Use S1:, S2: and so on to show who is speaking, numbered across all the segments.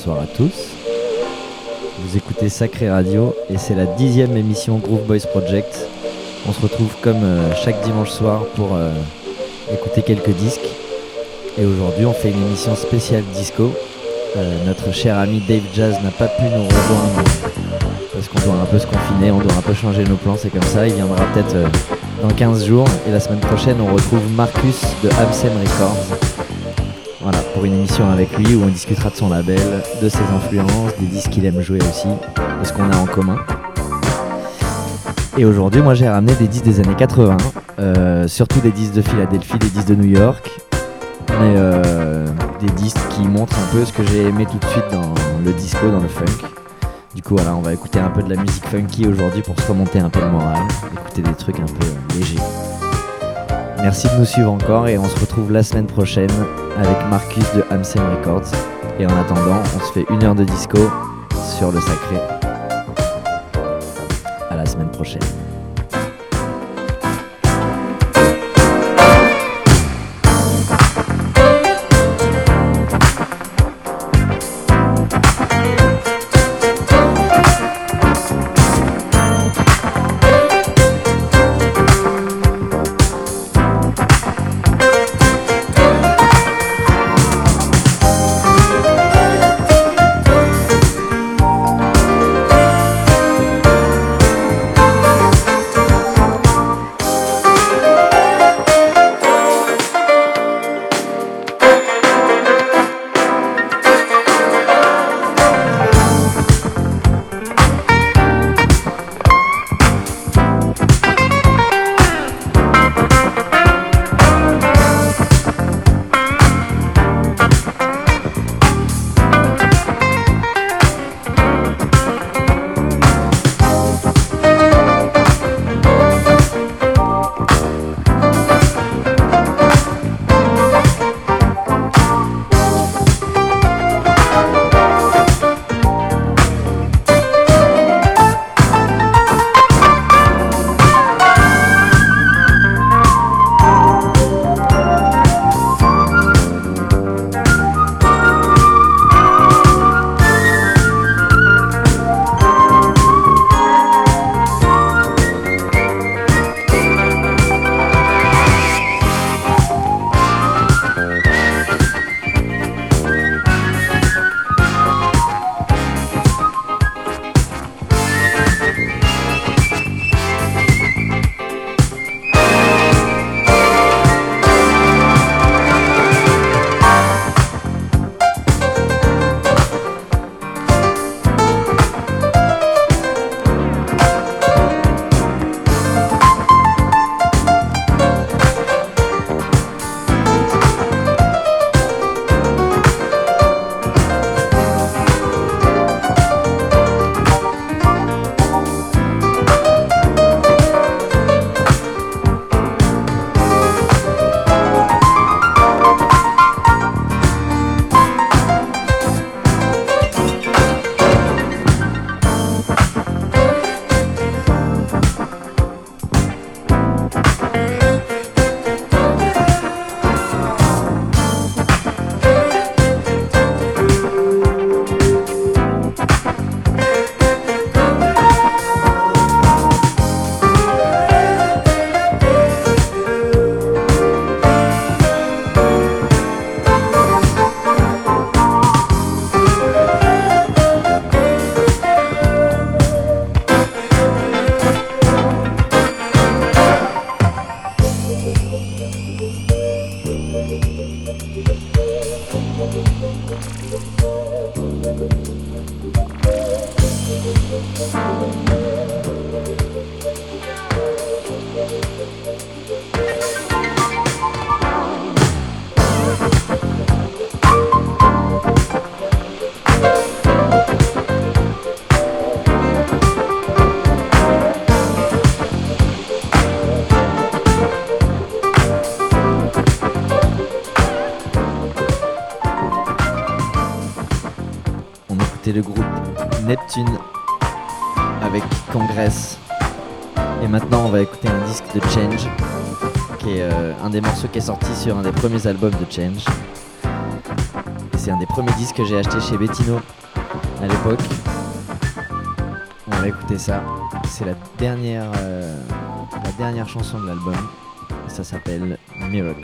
S1: bonsoir à tous. Vous écoutez Sacré Radio et c'est la dixième émission Groove Boys Project. On se retrouve comme euh, chaque dimanche soir pour euh, écouter quelques disques. Et aujourd'hui on fait une émission spéciale disco. Euh, notre cher ami Dave Jazz n'a pas pu nous rejoindre parce qu'on doit un peu se confiner, on doit un peu changer nos plans, c'est comme ça. Il viendra peut-être dans 15 jours et la semaine prochaine on retrouve Marcus de Amsem Records. Voilà, pour une émission avec lui où on discutera de son label, de ses influences, des disques qu'il aime jouer aussi, de ce qu'on a en commun. Et aujourd'hui, moi j'ai ramené des disques des années 80, euh, surtout des disques de Philadelphie, des disques de New York, mais euh, des disques qui montrent un peu ce que j'ai aimé tout de suite dans le disco, dans le funk. Du coup, voilà, on va écouter un peu de la musique funky aujourd'hui pour se remonter un peu le moral, écouter des trucs un peu légers. Merci de nous suivre encore et on se retrouve la semaine prochaine avec Marcus de Amsem Records. Et en attendant, on se fait une heure de disco sur le sacré. Avec Congress. Et maintenant, on va écouter un disque de Change, qui est euh, un des morceaux qui est sorti sur un des premiers albums de Change.
S2: c'est un des premiers disques que j'ai acheté chez Bettino à l'époque. On va écouter ça. C'est la dernière, euh, la dernière chanson de l'album. Ça s'appelle Miracles.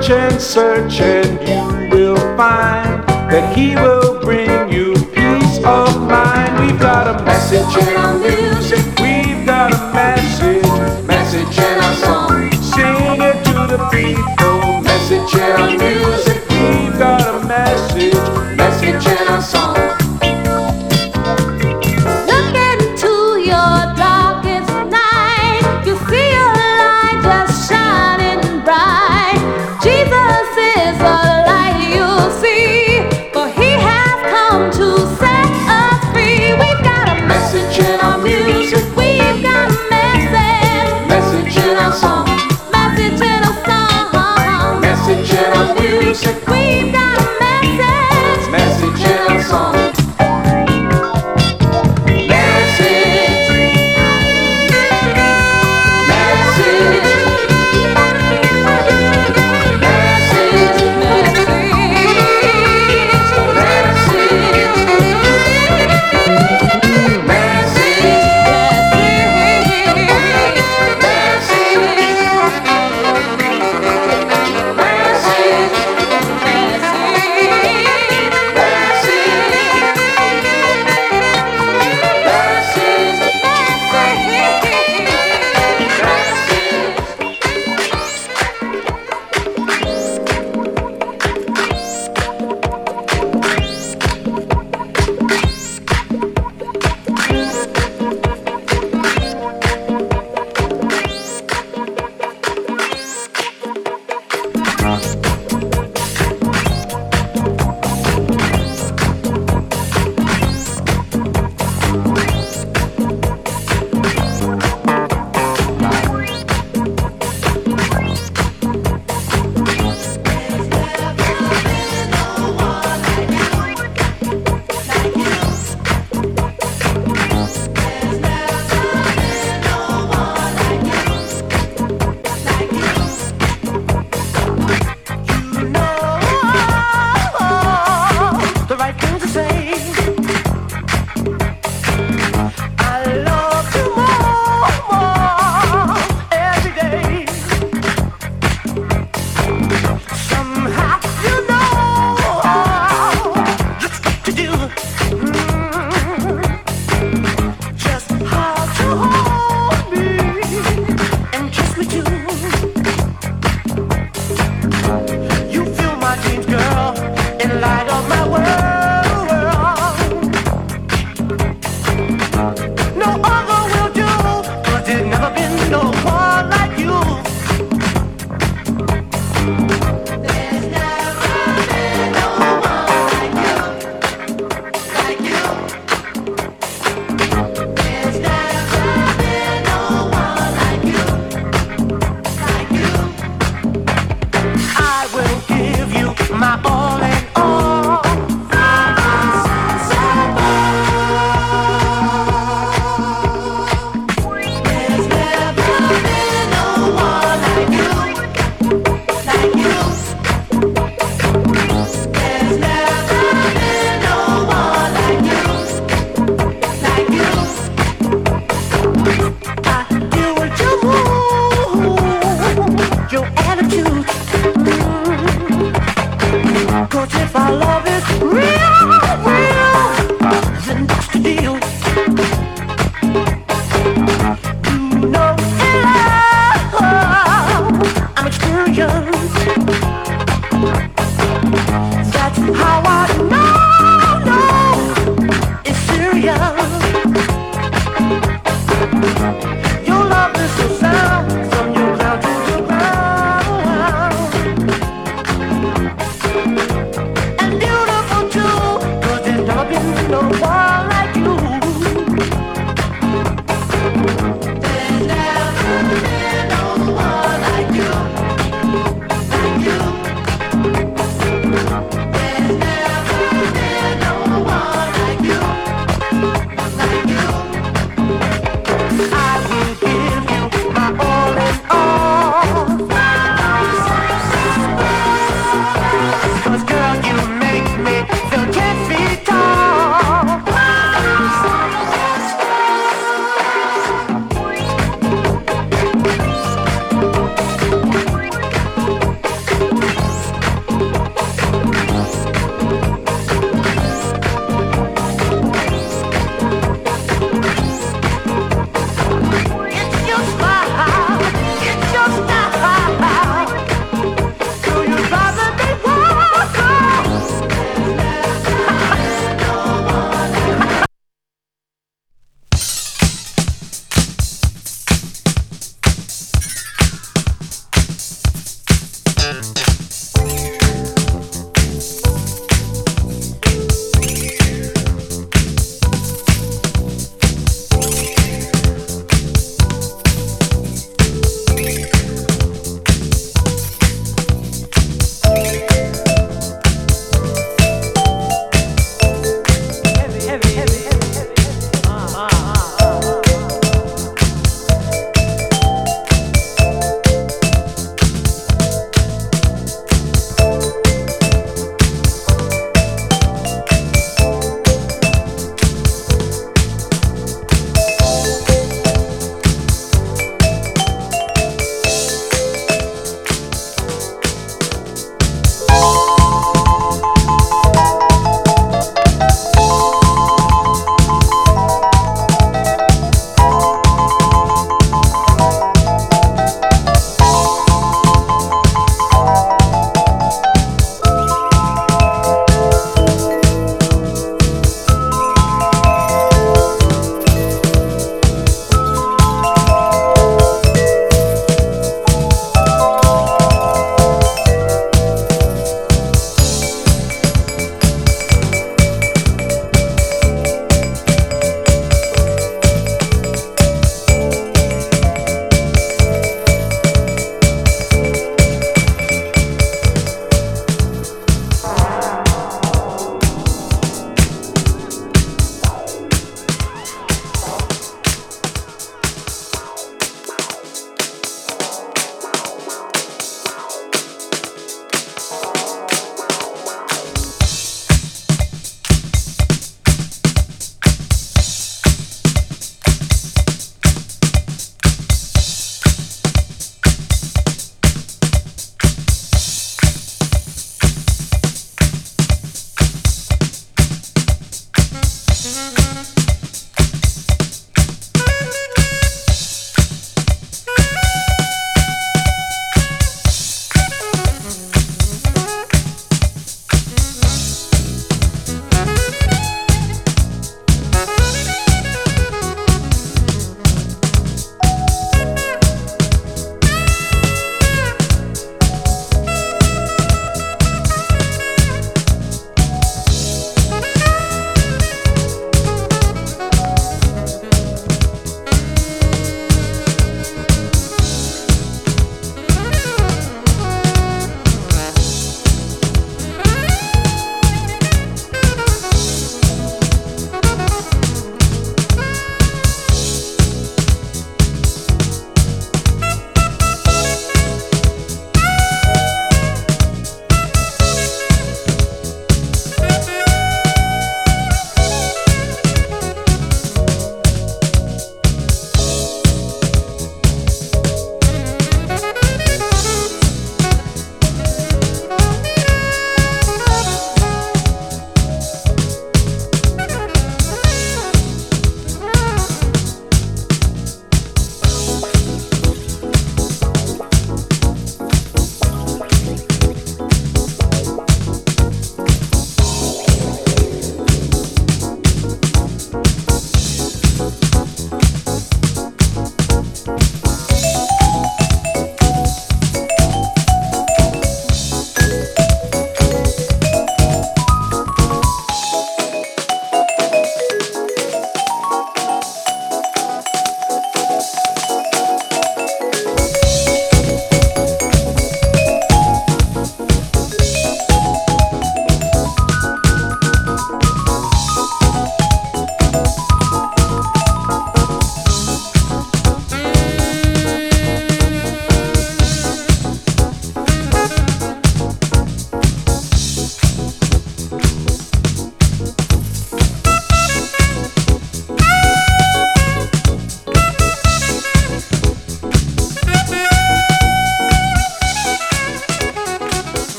S3: search and search, and you will find that He will bring you peace of mind. We've got a message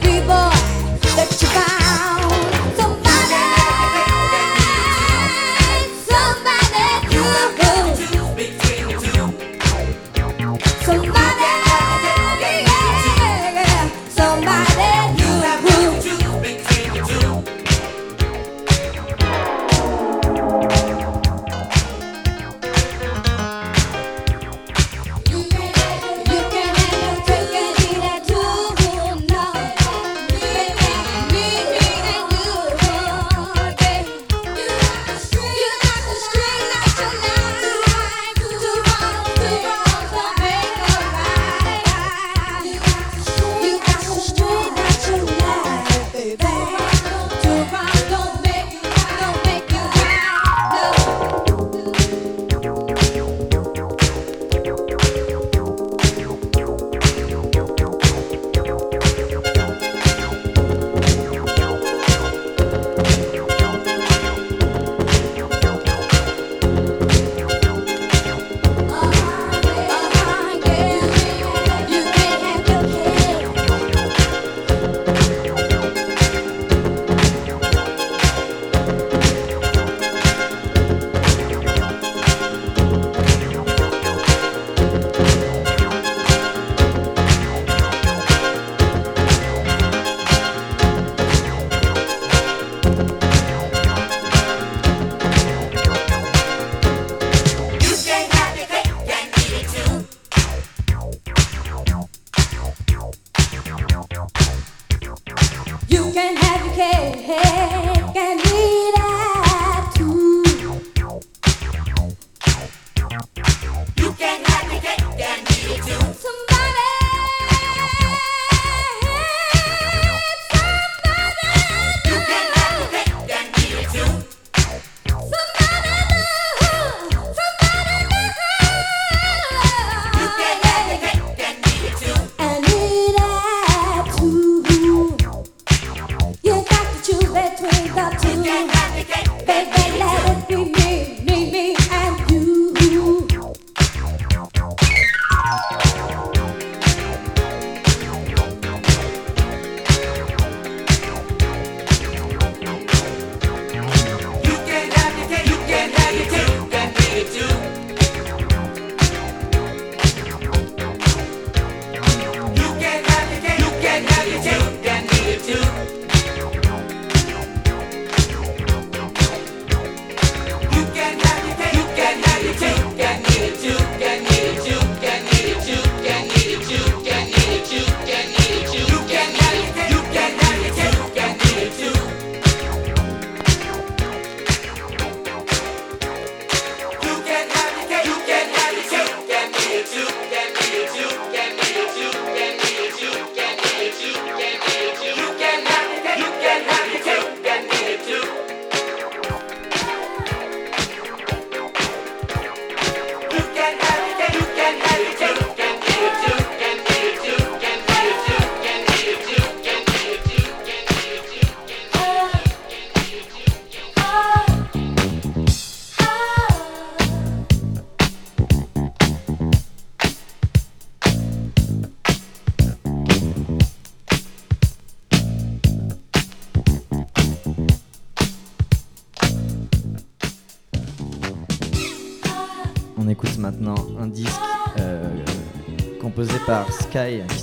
S4: baby
S5: boy that you found.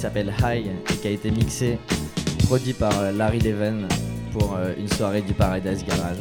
S1: S'appelle High et qui a été mixé, produit par euh, Larry Leven pour euh, une soirée du Paradise Garage.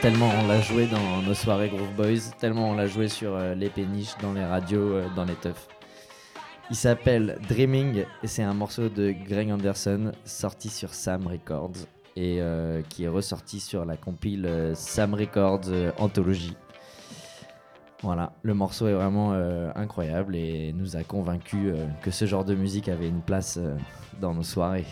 S1: Tellement on l'a joué dans nos soirées Groove Boys, tellement on l'a joué sur euh, les péniches, dans les radios, euh, dans les teufs. Il s'appelle Dreaming et c'est un morceau de Greg Anderson sorti sur Sam Records et euh, qui est ressorti sur la compile Sam Records Anthology. Voilà, le morceau est vraiment incroyable et nous a convaincus que ce genre de musique avait une place dans nos soirées.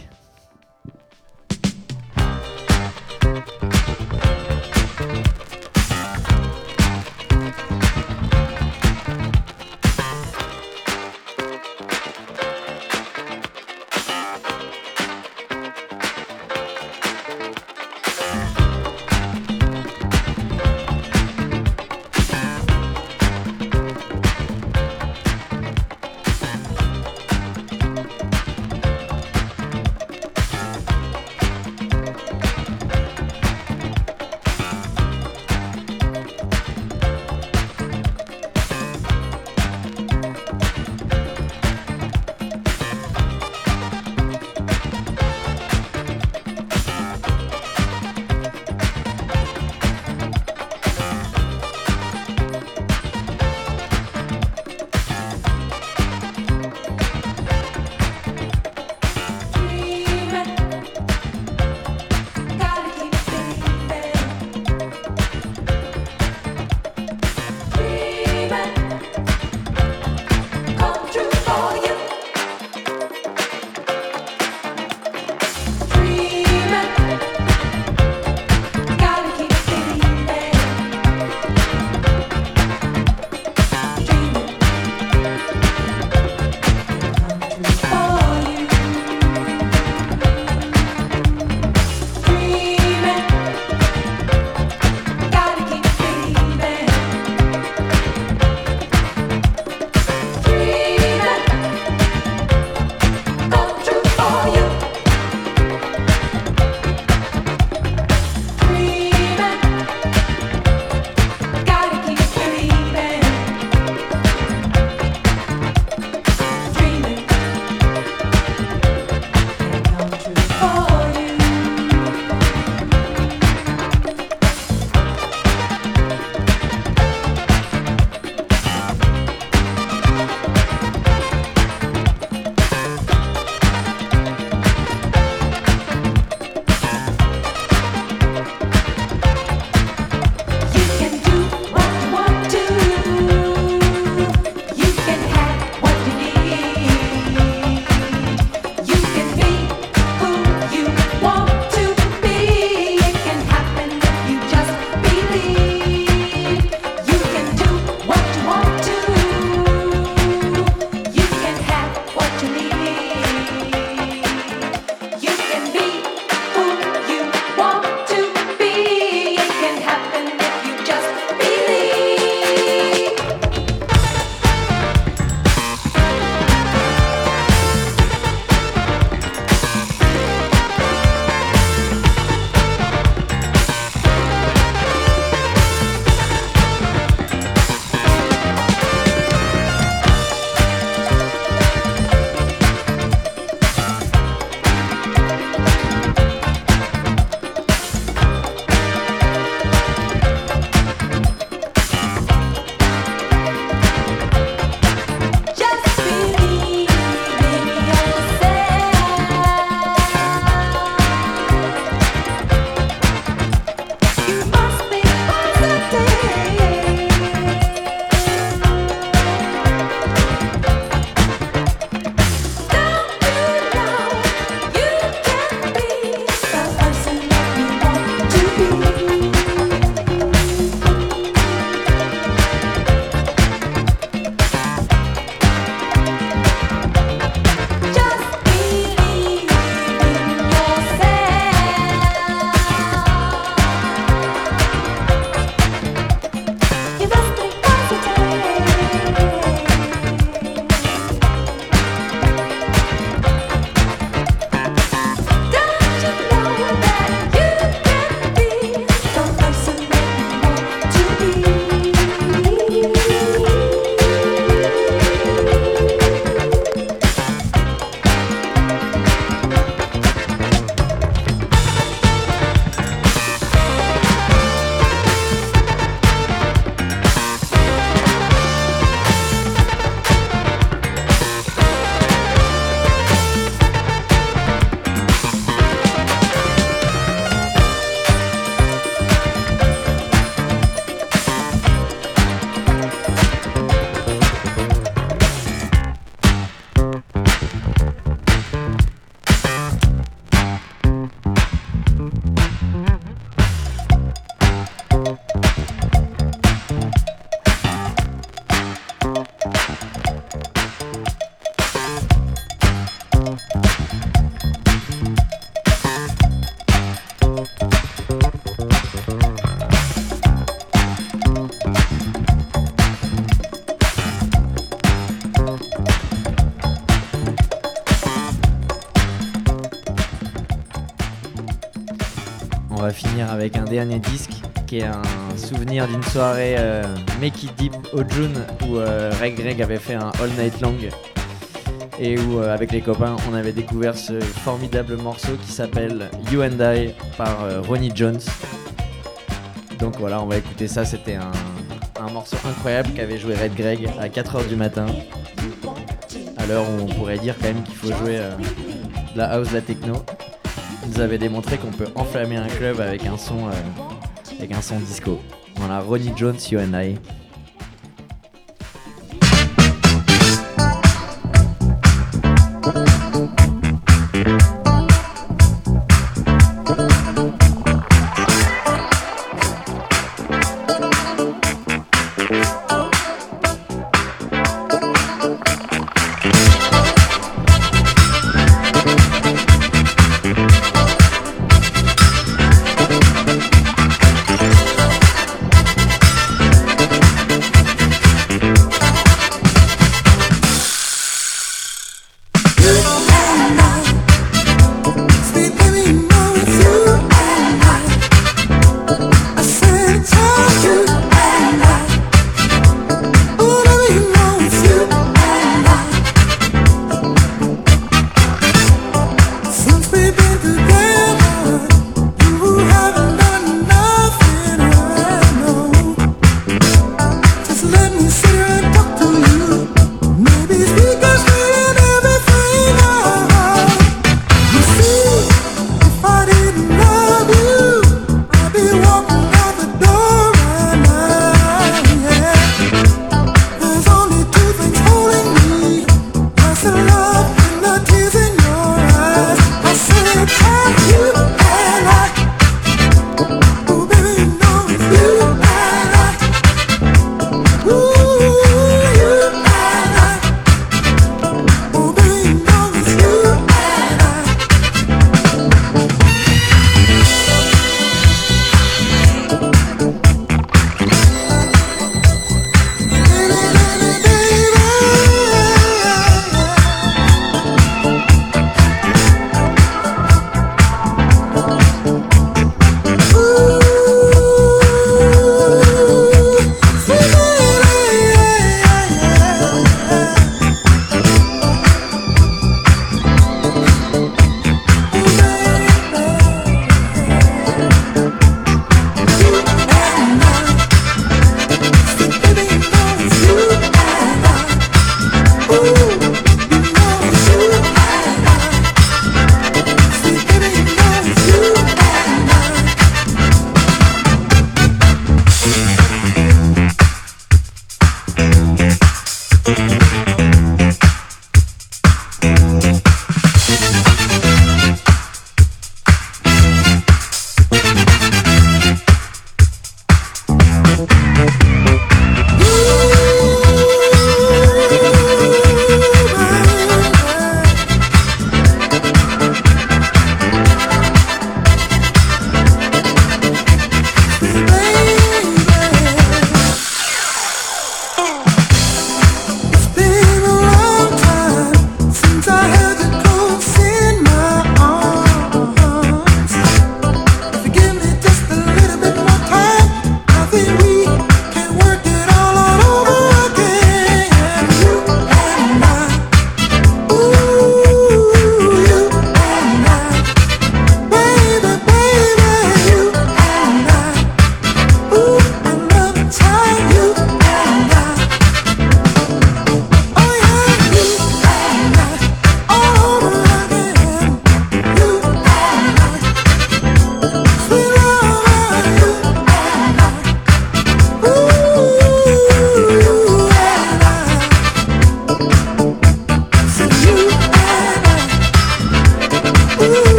S1: Dernier disque qui est un souvenir d'une soirée euh, Make It Deep au June où euh, Ray Greg avait fait un All Night Long et où euh, avec les copains on avait découvert ce formidable morceau qui s'appelle You and I par euh, Ronnie Jones. Donc voilà, on va écouter ça, c'était un, un morceau incroyable qu'avait joué Red Greg à 4h du matin. À l'heure où on pourrait dire quand même qu'il faut jouer euh, la house, la techno. Nous avait démontré qu'on peut enflammer un club avec un son, euh, avec un son disco. Voilà, Ronnie Jones, You and I.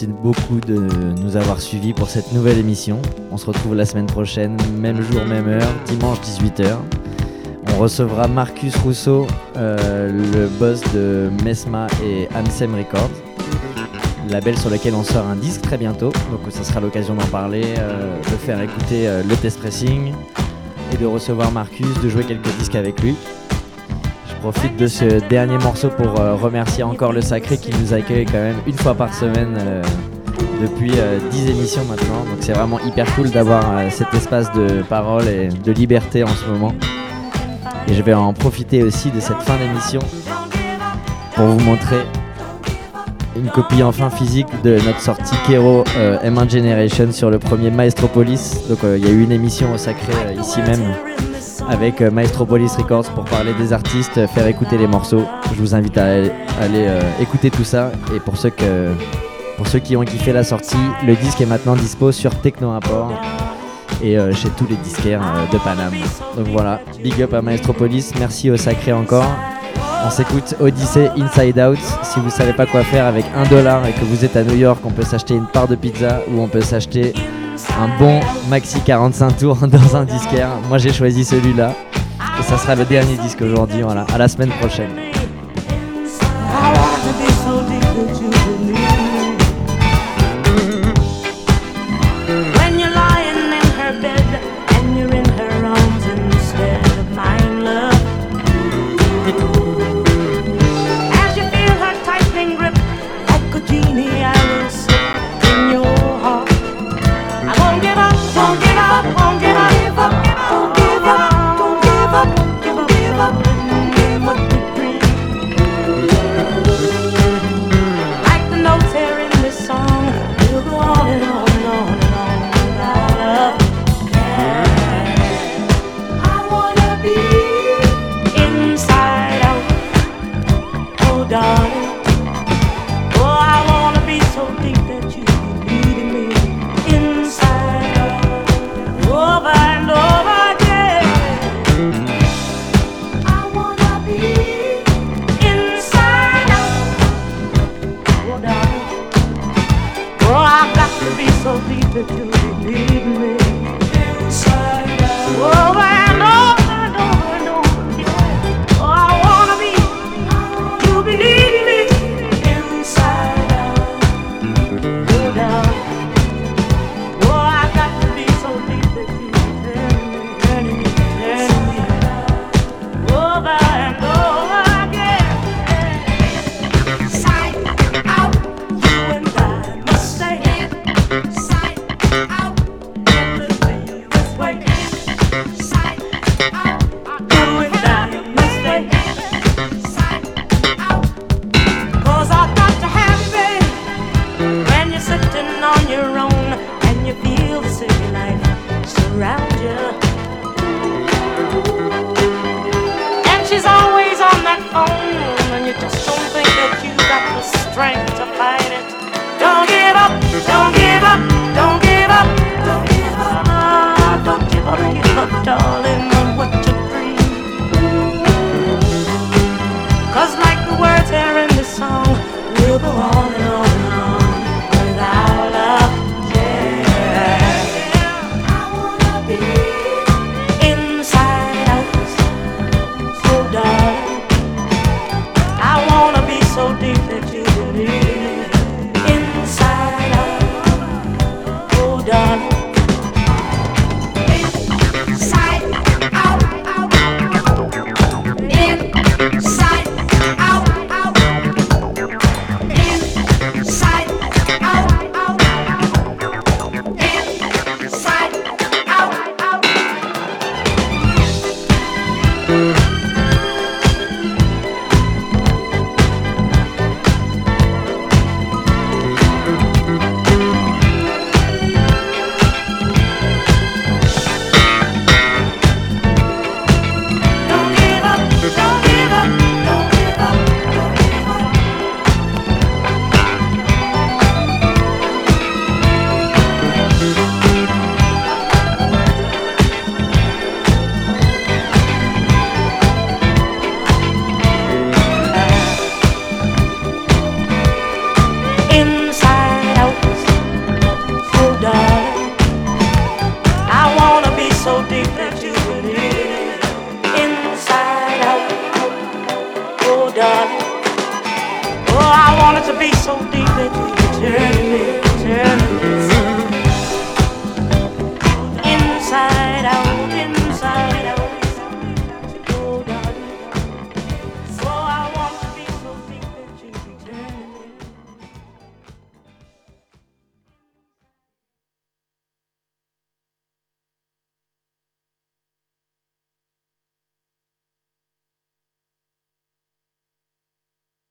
S1: merci beaucoup de nous avoir suivis pour cette nouvelle émission. On se retrouve la semaine prochaine, même jour, même heure, dimanche 18h. On recevra Marcus Rousseau, euh, le boss de Mesma et Amsem Records, label sur lequel on sort un disque très bientôt. Donc ça sera l'occasion d'en parler, euh, de faire écouter euh, le test pressing et de recevoir Marcus, de jouer quelques disques avec lui. Profite de ce dernier morceau pour euh, remercier encore le Sacré qui nous accueille quand même une fois par semaine euh, depuis euh, 10 émissions maintenant. Donc c'est vraiment hyper cool d'avoir euh, cet espace de parole et de liberté en ce moment. Et je vais en profiter aussi de cette fin d'émission pour vous montrer une copie enfin physique de notre sortie Kero euh, M1 Generation sur le premier Maestropolis. Donc euh, il y a eu une émission au Sacré euh, ici même avec euh, Maestropolis Records pour parler des artistes, faire écouter les morceaux. Je vous invite à aller, euh, écouter tout ça. Et pour ceux, que, pour ceux qui ont kiffé la sortie, le disque est maintenant dispo sur Techno Import et euh, chez tous les disquaires de Paname. Donc voilà, big up à Maestropolis, merci au Sacré encore. On s'écoute Odyssey Inside Out. Si vous savez pas quoi faire avec un dollar et que vous êtes à New York, on peut s'acheter une part de pizza ou on peut s'acheter un bon maxi 45 tours dans un disquaire. Moi j'ai choisi celui-là. Et ça sera le dernier disque aujourd'hui. Voilà, à la semaine prochaine.